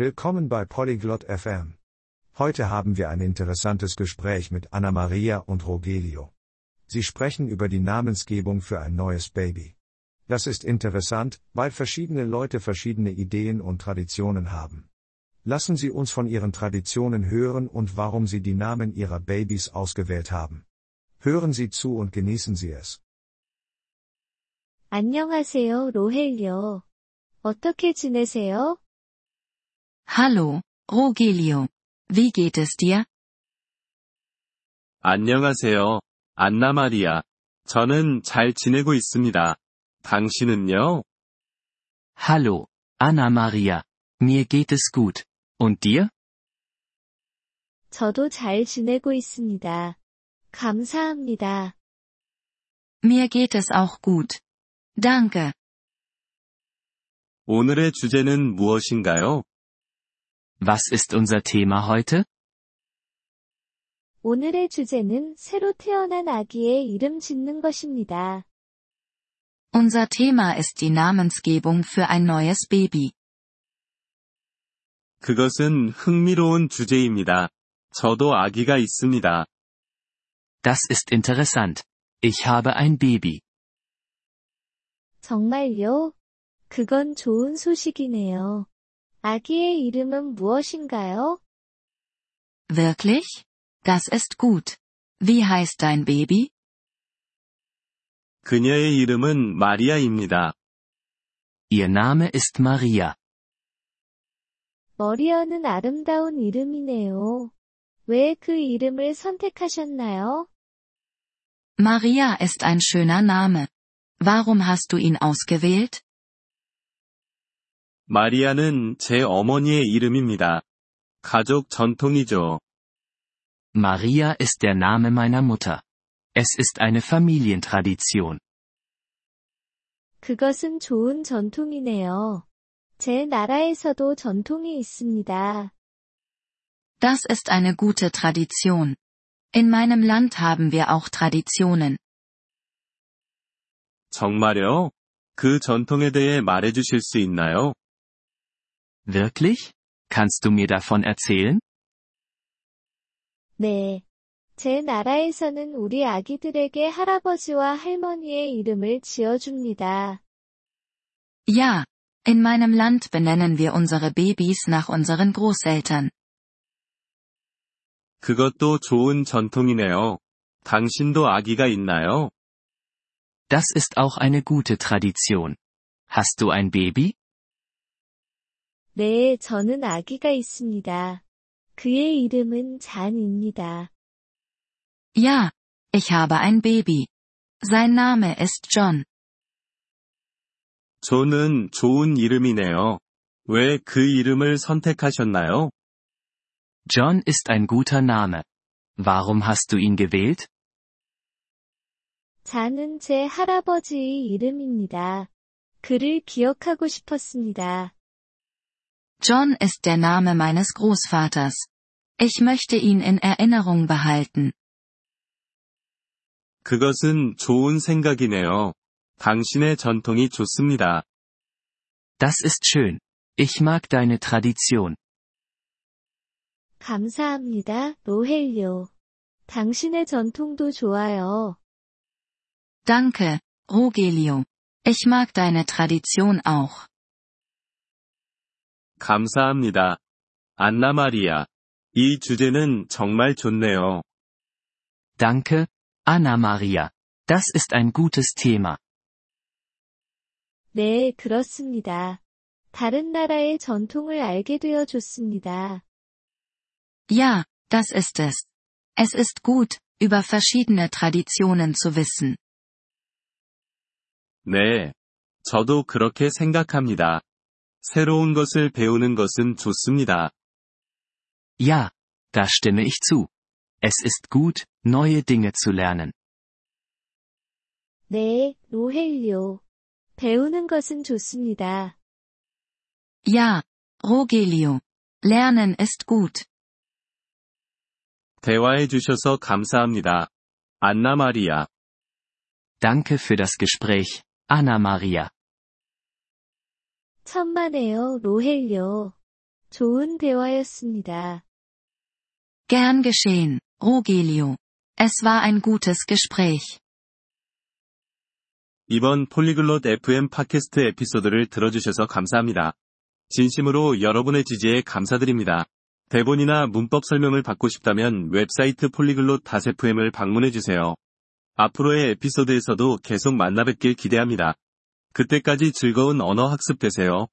Willkommen bei Polyglot FM. Heute haben wir ein interessantes Gespräch mit Anna Maria und Rogelio. Sie sprechen über die Namensgebung für ein neues Baby. Das ist interessant, weil verschiedene Leute verschiedene Ideen und Traditionen haben. Lassen Sie uns von Ihren Traditionen hören und warum Sie die Namen Ihrer Babys ausgewählt haben. Hören Sie zu und genießen Sie es. 안녕하세요, 로헬요. 어떻게 지내세요? Hallo, Rogelio. Wie geht es dir? 안녕하세요, 안나 마리아. 저는 잘 지내고 있습니다. 당신은요? Hallo, Anna Maria. Mir geht es gut. Und dir? 저도 잘 지내고 있습니다. 감사합니다. Mir geht es auch gut. Danke. 오늘의 주제는 무엇인가요? Was ist unser Thema heute? 오늘의 주제는 새로 태어난 아기의 이름 짓는 것입니다. Unser Thema ist die Namensgebung für ein neues Baby. 그것은 흥미로운 주제입니다. 저도 아기가 있습니다. Das ist interessant. Ich habe ein Baby. 정말요? 그건 좋은 소식이네요. 아기의 이름은 무엇인가요? Wirklich? Das ist gut. Wie heißt dein Baby? 그녀의 이름은 마리아입니다. Ihr Name ist Maria. 머리어는 아름다운 이름이네요. 왜 그 이름을 선택하셨나요? Maria ist ein schöner Name. Warum hast du ihn ausgewählt? 마리아는 제 어머니의 이름입니다. 가족 전통이죠. Maria ist der Name meiner Mutter. Es ist eine Familientradition. 그것은 좋은 전통이네요. 제 나라에서도 전통이 있습니다. Das ist eine gute Tradition. In meinem Land haben wir auch Traditionen. 정말요? 그 전통에 대해 말해주실 수 있나요? Wirklich? Kannst du mir davon erzählen? 네. 제 나라에서는 우리 아기들에게 할아버지와 할머니의 이름을 지어줍니다. Ja, in meinem Land benennen wir unsere Babys nach unseren Großeltern. 그것도 좋은 전통이네요. 당신도 아기가 있나요? Das ist auch eine gute Tradition. Hast du ein Baby? 네, 저는 아기가 있습니다. 그의 이름은 잔입니다. Ja, ich habe ein Baby. Sein Name ist John. 존은 좋은 이름이네요. 왜 그 이름을 선택하셨나요? John ist ein guter Name. Warum hast du ihn gewählt? 잔은 제 할아버지의 이름입니다. 그를 기억하고 싶었습니다. John ist der Name meines Großvaters. Ich möchte ihn in Erinnerung behalten. 그것은 좋은 생각이네요. 당신의 전통이 좋습니다. Das ist schön. Ich mag deine Tradition. 감사합니다, 로헬요. 당신의 전통도 좋아요. Danke, Rogelio. Ich mag deine Tradition auch. 감사합니다. 안나 마리아. 이 주제는 정말 좋네요. Danke, Anna Maria. Das ist ein gutes Thema. 네, 그렇습니다. 다른 나라의 전통을 알게 되어 좋습니다. Ja, das ist es. Es ist gut, über verschiedene Traditionen zu wissen. 네. 저도 그렇게 생각합니다. 새로운 것을 배우는 것은 좋습니다. Ja, da stimme ich zu. Es ist gut, neue Dinge zu lernen. 네, 로헬요. 배우는 것은 좋습니다. Ja, Rogelio. Lernen ist gut. 대화해 주셔서 감사합니다. 안나 마리아. Danke für das Gespräch, Anna Maria. 천만에요, 로헬요. 좋은 대화였습니다. Gern geschehen, Rogelio. Es war ein gutes Gespräch. 이번 폴리글롯 FM 팟캐스트 에피소드를 들어주셔서 감사합니다. 진심으로 여러분의 지지에 감사드립니다. 대본이나 문법 설명을 받고 싶다면 웹사이트 폴리글롯 FM을 방문해주세요. 앞으로의 에피소드에서도 계속 만나뵙길 기대합니다. 그때까지 즐거운 언어 학습 되세요.